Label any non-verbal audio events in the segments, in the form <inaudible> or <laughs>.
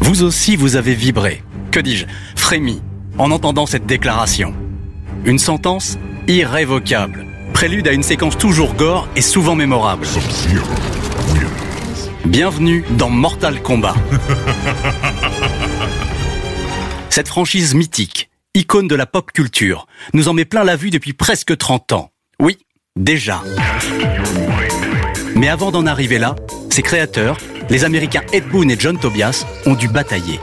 Vous aussi, vous avez vibré, que dis-je, frémi, en entendant cette déclaration. Une sentence irrévocable, prélude à une séquence toujours gore et souvent mémorable. Bienvenue dans Mortal Kombat. <laughs> Cette franchise mythique, icône de la pop culture, nous en met plein la vue depuis presque 30 ans. Oui, déjà. Mais avant d'en arriver là, ses créateurs, les Américains Ed Boon et John Tobias, ont dû batailler.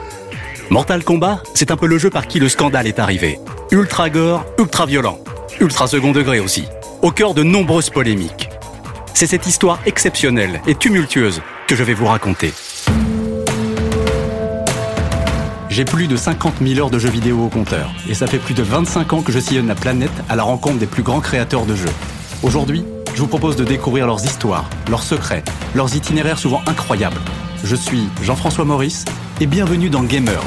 Mortal Kombat, c'est un peu le jeu par qui le scandale est arrivé. Ultra gore, ultra violent, ultra second degré aussi, au cœur de nombreuses polémiques. C'est cette histoire exceptionnelle et tumultueuse que je vais vous raconter. J'ai plus de 50 000 heures de jeux vidéo au compteur, et ça fait plus de 25 ans que je sillonne la planète à la rencontre des plus grands créateurs de jeux. Aujourd'hui, je vous propose de découvrir leurs histoires, leurs secrets, leurs itinéraires souvent incroyables. Je suis Jean-François Maurice, et bienvenue dans Gamers.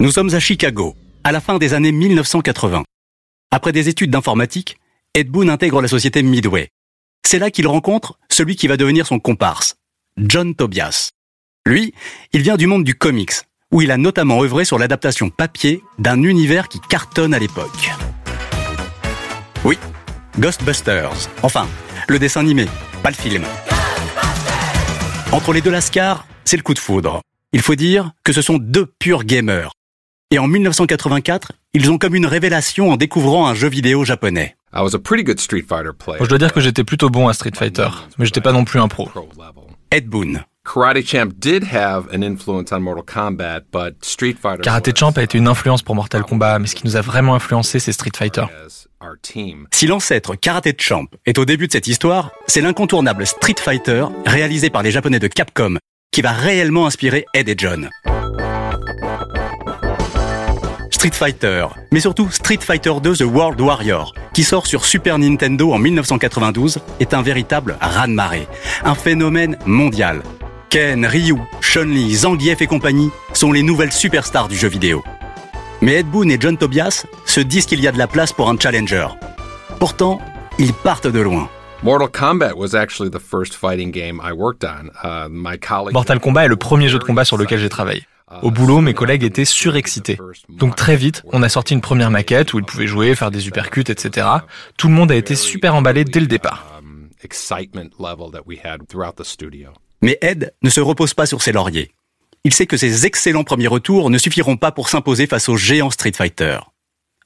Nous sommes à Chicago, à la fin des années 1980. Après des études d'informatique, Ed Boon intègre la société Midway. C'est là qu'il rencontre celui qui va devenir son comparse, John Tobias. Lui, il vient du monde du comics, où il a notamment œuvré sur l'adaptation papier d'un univers qui cartonne à l'époque. Oui, Ghostbusters. Enfin, le dessin animé, pas le film. Entre les deux Lascars, c'est le coup de foudre. Il faut dire que ce sont deux purs gamers. Et en 1984, ils ont comme une révélation en découvrant un jeu vidéo japonais. Je dois dire que j'étais plutôt bon à Street Fighter, mais j'étais pas non plus un pro. Ed Boon. Karate Champ a été une influence pour Mortal Kombat, mais ce qui nous a vraiment influencé, c'est Street Fighter. Si l'ancêtre Karate Champ est au début de cette histoire, c'est l'incontournable Street Fighter, réalisé par les Japonais de Capcom, qui va réellement inspirer Ed et John. Street Fighter, mais surtout Street Fighter 2 The World Warrior, qui sort sur Super Nintendo en 1992, est un véritable raz-de-marée, un phénomène mondial. Ken, Ryu, Chun-Li, Zangief et compagnie sont les nouvelles superstars du jeu vidéo. Mais Ed Boon et John Tobias se disent qu'il y a de la place pour un challenger. Pourtant, ils partent de loin. Mortal Kombat est le premier jeu de combat sur lequel j'ai travaillé. Au boulot, mes collègues étaient surexcités. Donc très vite, on a sorti une première maquette où ils pouvaient jouer, faire des uppercuts, etc. Tout le monde a été super emballé dès le départ. Mais Ed ne se repose pas sur ses lauriers. Il sait que ses excellents premiers retours ne suffiront pas pour s'imposer face au géant Street Fighter.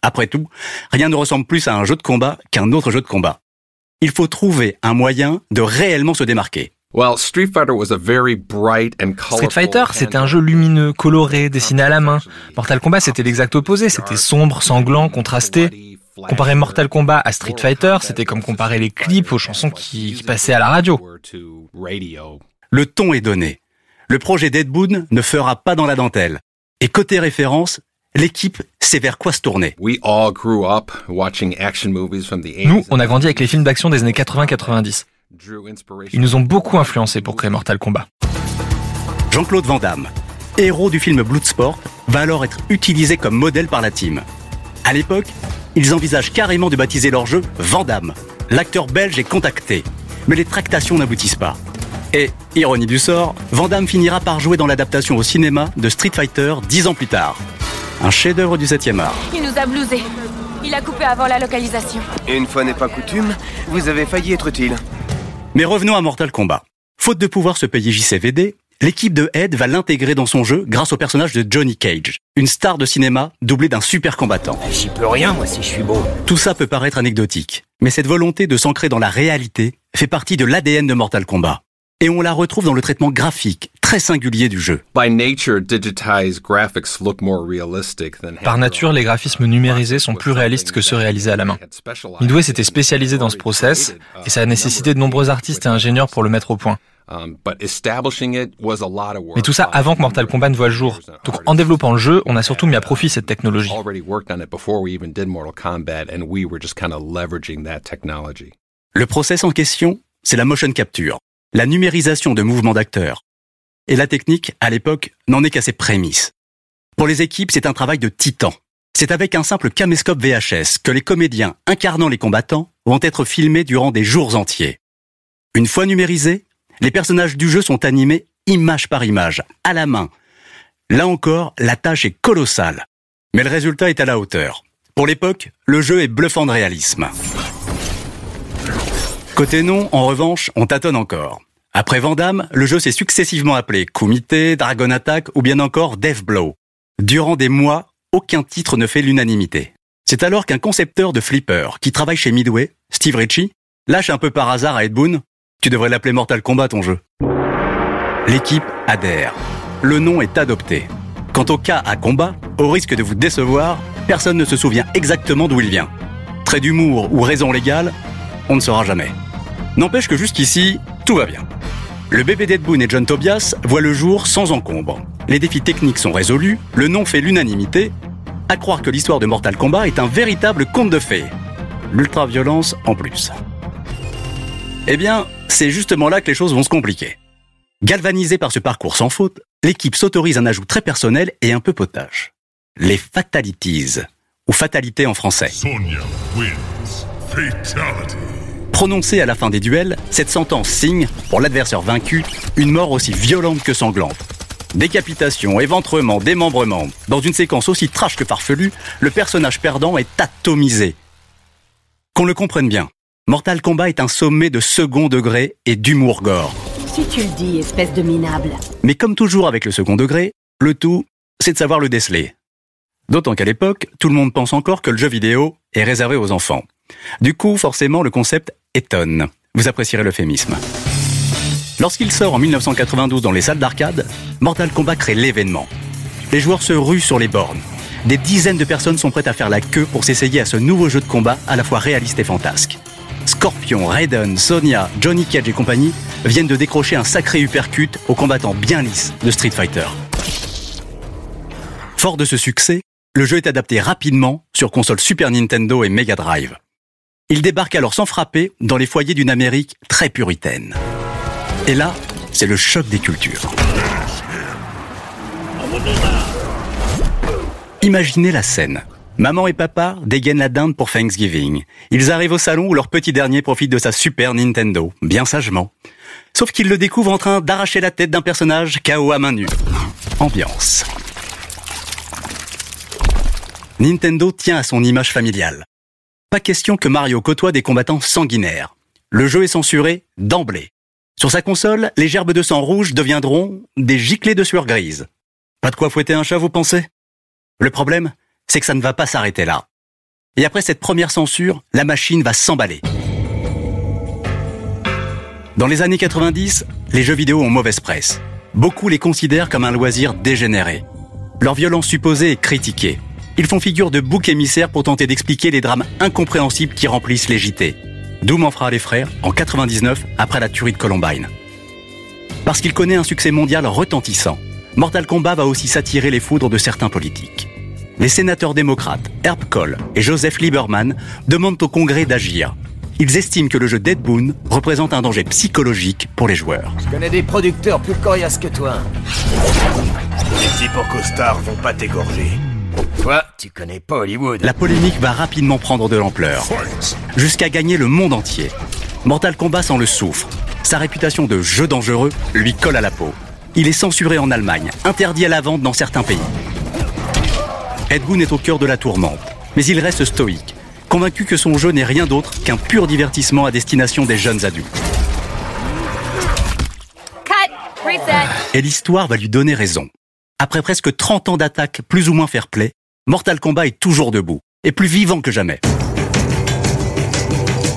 Après tout, rien ne ressemble plus à un jeu de combat qu'un autre jeu de combat. Il faut trouver un moyen de réellement se démarquer. Street Fighter, c'était un jeu lumineux, coloré, dessiné à la main. Mortal Kombat, c'était l'exact opposé, c'était sombre, sanglant, contrasté. Comparer Mortal Kombat à Street Fighter, c'était comme comparer les clips aux chansons qui, passaient à la radio. Le ton est donné. Le projet d'Ed Boon ne fera pas dans la dentelle. Et côté référence, l'équipe sait vers quoi se tourner. Nous, on a grandi avec les films d'action des années 80-90. Ils nous ont beaucoup influencés pour créer Mortal Kombat. Jean-Claude Van Damme, héros du film Bloodsport, va alors être utilisé comme modèle par la team. À l'époque, ils envisagent carrément de baptiser leur jeu Van Damme. L'acteur belge est contacté, mais les tractations n'aboutissent pas. Et, ironie du sort, Van Damme finira par jouer dans l'adaptation au cinéma de Street Fighter dix ans plus tard. Un chef-d'œuvre du 7e art. Il nous a blousé. Il a coupé avant la localisation. Une fois n'est pas coutume, vous avez failli être utile. Mais revenons à Mortal Kombat. Faute de pouvoir se payer JCVD, l'équipe de Ed va l'intégrer dans son jeu grâce au personnage de Johnny Cage, une star de cinéma doublée d'un super combattant. J'y peux rien, moi, si je suis beau. Tout ça peut paraître anecdotique, mais cette volonté de s'ancrer dans la réalité fait partie de l'ADN de Mortal Kombat. Et on la retrouve dans le traitement graphique très singulier du jeu. Par nature, les graphismes numérisés sont plus réalistes que ceux réalisés à la main. Midway s'était spécialisé dans ce process et ça a nécessité de nombreux artistes et ingénieurs pour le mettre au point. Mais tout ça avant que Mortal Kombat ne voit le jour. Donc en développant le jeu, on a surtout mis à profit cette technologie. Le process en question c'est la motion capture, la numérisation de mouvements d'acteurs. Et la technique, à l'époque, n'en est qu'à ses prémices. Pour les équipes, c'est un travail de titan. C'est avec un simple caméscope VHS que les comédiens incarnant les combattants vont être filmés durant des jours entiers. Une fois numérisés, les personnages du jeu sont animés image par image, à la main. Là encore, la tâche est colossale. Mais le résultat est à la hauteur. Pour l'époque, le jeu est bluffant de réalisme. Côté nom, en revanche, on tâtonne encore. Après Vandame, le jeu s'est successivement appelé Kumite, Dragon Attack ou bien encore Death Blow. Durant des mois, aucun titre ne fait l'unanimité. C'est alors qu'un concepteur de flipper qui travaille chez Midway, Steve Ritchie, lâche un peu par hasard à Ed Boon Tu devrais l'appeler Mortal Kombat ton jeu. L'équipe adhère. Le nom est adopté. Quant au cas à combat, au risque de vous décevoir, personne ne se souvient exactement d'où il vient. Trait d'humour ou raison légale, on ne saura jamais. N'empêche que jusqu'ici, tout va bien. Le bébé d'Ed Boon et John Tobias voient le jour sans encombre. Les défis techniques sont résolus, le nom fait l'unanimité, à croire que l'histoire de Mortal Kombat est un véritable conte de fées. L'ultra-violence en plus. Eh bien, c'est justement là que les choses vont se compliquer. Galvanisé par ce parcours sans faute, l'équipe s'autorise un ajout très personnel et un peu potage. Les fatalities, ou fatalité en français. Prononcée à la fin des duels, cette sentence signe, pour l'adversaire vaincu, une mort aussi violente que sanglante. Décapitation, éventrement, démembrement. Dans une séquence aussi trash que farfelue, le personnage perdant est atomisé. Qu'on le comprenne bien, Mortal Kombat est un sommet de second degré et d'humour gore. Si tu le dis, espèce de minable. Mais comme toujours avec le second degré, le tout, c'est de savoir le déceler. D'autant qu'à l'époque, tout le monde pense encore que le jeu vidéo est réservé aux enfants. Du coup, forcément, le concept étonne. Vous apprécierez l'euphémisme. Lorsqu'il sort en 1992 dans les salles d'arcade, Mortal Kombat crée l'événement. Les joueurs se ruent sur les bornes. Des dizaines de personnes sont prêtes à faire la queue pour s'essayer à ce nouveau jeu de combat à la fois réaliste et fantasque. Scorpion, Raiden, Sonya, Johnny Cage et compagnie viennent de décrocher un sacré uppercut aux combattants bien lisses de Street Fighter. Fort de ce succès, le jeu est adapté rapidement sur consoles Super Nintendo et Mega Drive. Il débarque alors sans frapper dans les foyers d'une Amérique très puritaine. Et là, c'est le choc des cultures. Imaginez la scène. Maman et papa dégainent la dinde pour Thanksgiving. Ils arrivent au salon où leur petit dernier profite de sa Super Nintendo, bien sagement. Sauf qu'ils le découvrent en train d'arracher la tête d'un personnage KO à main nue. Ambiance. Nintendo tient à son image familiale. Pas question que Mario côtoie des combattants sanguinaires. Le jeu est censuré d'emblée. Sur sa console, les gerbes de sang rouge deviendront des giclées de sueur grise. Pas de quoi fouetter un chat, vous pensez? Le problème, c'est que ça ne va pas s'arrêter là. Et après cette première censure, la machine va s'emballer. Dans les années 90, les jeux vidéo ont mauvaise presse. Beaucoup les considèrent comme un loisir dégénéré. Leur violence supposée est critiquée. Ils font figure de bouc émissaire pour tenter d'expliquer les drames incompréhensibles qui remplissent les JT. Doom en fera les frères en 99 après la tuerie de Columbine. Parce qu'il connaît un succès mondial retentissant, Mortal Kombat va aussi s'attirer les foudres de certains politiques. Les sénateurs démocrates Herb Kohl et Joseph Lieberman demandent au Congrès d'agir. Ils estiment que le jeu Dead Boon représente un danger psychologique pour les joueurs. Je connais des producteurs plus coriaces que toi. Les types costards vont pas t'égorger. Toi, tu connais pas Hollywood. La polémique va rapidement prendre de l'ampleur, jusqu'à gagner le monde entier. Mortal Kombat s'en le souffre. Sa réputation de jeu dangereux lui colle à la peau. Il est censuré en Allemagne, interdit à la vente dans certains pays. Ed Boon est au cœur de la tourmente, mais il reste stoïque, convaincu que son jeu n'est rien d'autre qu'un pur divertissement à destination des jeunes adultes. Et l'histoire va lui donner raison. Après presque 30 ans d'attaque plus ou moins fair-play, Mortal Kombat est toujours debout, et plus vivant que jamais.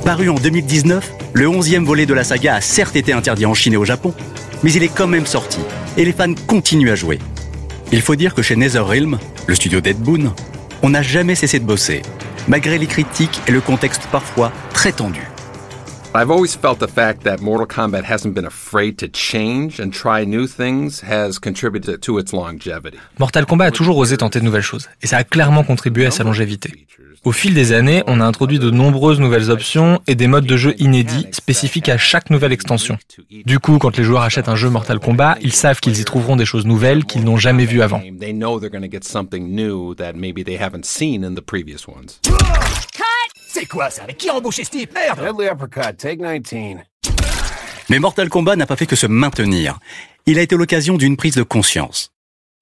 Paru en 2019, le 11e volet de la saga a certes été interdit en Chine et au Japon, mais il est quand même sorti, et les fans continuent à jouer. Il faut dire que chez NetherRealm, le studio d'Ed Boon, on n'a jamais cessé de bosser, malgré les critiques et le contexte parfois très tendu. I've always felt the fact that Mortal Kombat hasn't been afraid to change and try new things has contributed to its longevity. Mortal Kombat a toujours osé tenter de nouvelles choses, et ça a clairement contribué à sa longévité. Au fil des années, on a introduit de nombreuses nouvelles options et des modes de jeu inédits spécifiques à chaque nouvelle extension. Du coup, quand les joueurs achètent un jeu Mortal Kombat, ils savent qu'ils y trouveront des choses nouvelles qu'ils n'ont jamais vues avant. C'est quoi ça? Avec qui a embauché ce type Merde take 19. Mais Mortal Kombat n'a pas fait que se maintenir. Il a été l'occasion d'une prise de conscience.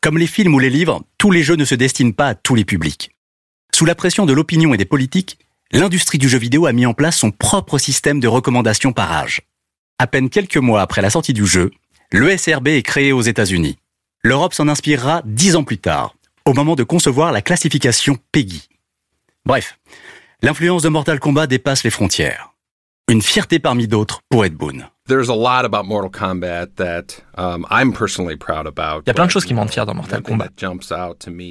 Comme les films ou les livres, tous les jeux ne se destinent pas à tous les publics. Sous la pression de l'opinion et des politiques, l'industrie du jeu vidéo a mis en place son propre système de recommandation par âge. À peine quelques mois après la sortie du jeu, l'ESRB est créé aux États-Unis. L'Europe s'en inspirera dix ans plus tard, au moment de concevoir la classification PEGI. Bref, l'influence de Mortal Kombat dépasse les frontières. Une fierté parmi d'autres pour Ed Boon. Il y a plein de choses qui me rendent fier dans Mortal Kombat.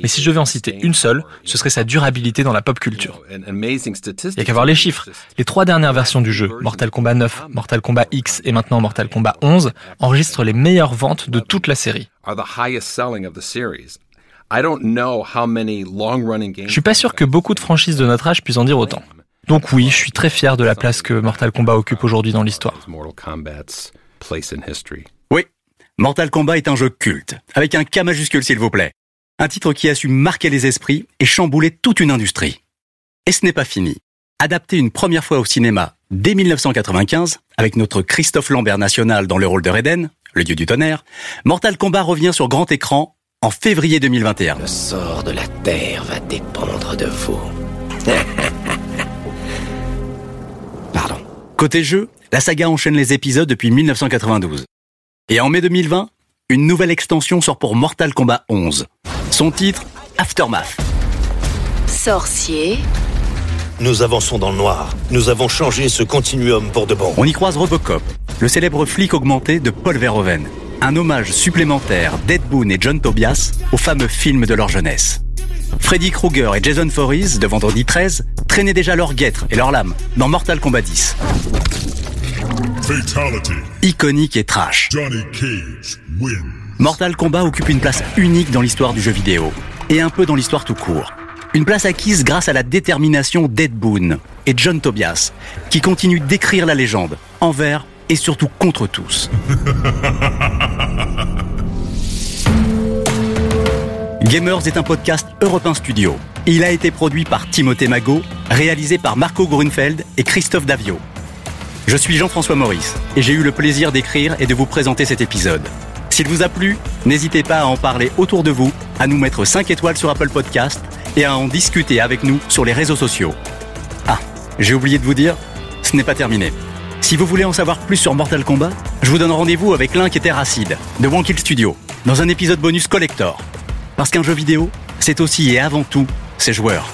Mais si je devais en citer une seule, ce serait sa durabilité dans la pop culture. Il n'y a qu'à voir les chiffres. Les trois dernières versions du jeu, Mortal Kombat 9, Mortal Kombat X et maintenant Mortal Kombat 11, enregistrent les meilleures ventes de toute la série. Je suis pas sûr que beaucoup de franchises de notre âge puissent en dire autant. Donc oui, je suis très fier de la place que Mortal Kombat occupe aujourd'hui dans l'histoire. Oui, Mortal Kombat est un jeu culte, avec un K majuscule s'il vous plaît. Un titre qui a su marquer les esprits et chambouler toute une industrie. Et ce n'est pas fini. Adapté une première fois au cinéma dès 1995, avec notre Christophe Lambert national dans le rôle de Raiden, le dieu du tonnerre, Mortal Kombat revient sur grand écran en février 2021. Le sort de la Terre va dépendre de vous. <laughs> Côté jeu, la saga enchaîne les épisodes depuis 1992. Et en mai 2020, une nouvelle extension sort pour Mortal Kombat 11. Son titre, Aftermath. Sorcier. Nous avançons dans le noir. Nous avons changé ce continuum pour de bon. On y croise Robocop, le célèbre flic augmenté de Paul Verhoeven. Un hommage supplémentaire d'Ed Boon et John Tobias au fameux film de leur jeunesse. Freddy Krueger et Jason Voorhees, de Vendredi 13, traînaient déjà leur guêtre et leur lame dans Mortal Kombat 10. Iconique et trash. Mortal Kombat occupe une place unique dans l'histoire du jeu vidéo et un peu dans l'histoire tout court. Une place acquise grâce à la détermination d'Ed Boon et John Tobias, qui continuent d'écrire la légende, envers et surtout contre tous. <laughs> Gamers est un podcast Europe Studio. Il a été produit par Timothée Magot, réalisé par Marco Grunfeld et Christophe Davio. Je suis Jean-François Maurice et j'ai eu le plaisir d'écrire et de vous présenter cet épisode. S'il vous a plu, n'hésitez pas à en parler autour de vous, à nous mettre 5 étoiles sur Apple Podcast et à en discuter avec nous sur les réseaux sociaux. Ah, j'ai oublié de vous dire, ce n'est pas terminé. Si vous voulez en savoir plus sur Mortal Kombat, je vous donne rendez-vous avec Link et Terracid de One Studio dans un épisode bonus collector. Parce qu'un jeu vidéo, c'est aussi et avant tout ses joueurs.